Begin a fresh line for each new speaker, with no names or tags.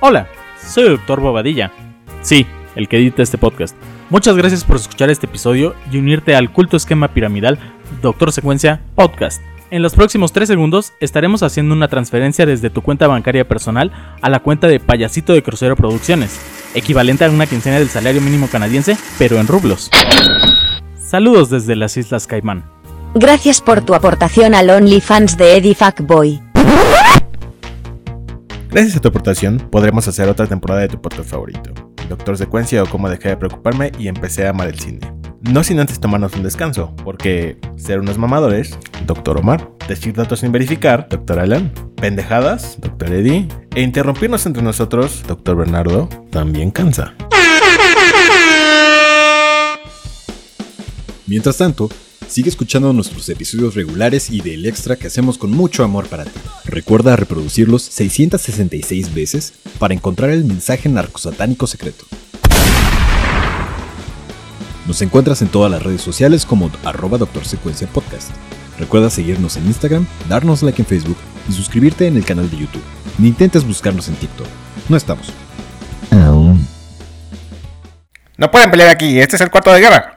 Hola, soy el Dr. Bobadilla. Sí, el que edita este podcast. Muchas gracias por escuchar este episodio y unirte al culto esquema piramidal Doctor Secuencia Podcast. En los próximos 3 segundos estaremos haciendo una transferencia desde tu cuenta bancaria personal a la cuenta de Payasito de Crucero Producciones, equivalente a una quincena del salario mínimo canadiense, pero en rublos. Saludos desde las Islas Caimán.
Gracias por tu aportación al OnlyFans de Eddie Fuckboy.
Gracias a tu aportación, podremos hacer otra temporada de tu podcast favorito, Doctor Secuencia o Cómo dejé de preocuparme y empecé a amar el cine. No sin antes tomarnos un descanso, porque ser unos mamadores, Doctor Omar, decir datos sin verificar, Doctor Alan, pendejadas, Doctor Eddie, e interrumpirnos entre nosotros, Doctor Bernardo, también cansa.
Mientras tanto, sigue escuchando nuestros episodios regulares y del extra que hacemos con mucho amor para ti. Recuerda reproducirlos 666 veces para encontrar el mensaje narcosatánico secreto. Nos encuentras en todas las redes sociales como arroba Doctor Secuencia Podcast. Recuerda seguirnos en Instagram, darnos like en Facebook y suscribirte en el canal de YouTube. Ni intentes buscarnos en TikTok. No estamos.
No pueden pelear aquí, este es el cuarto de guerra.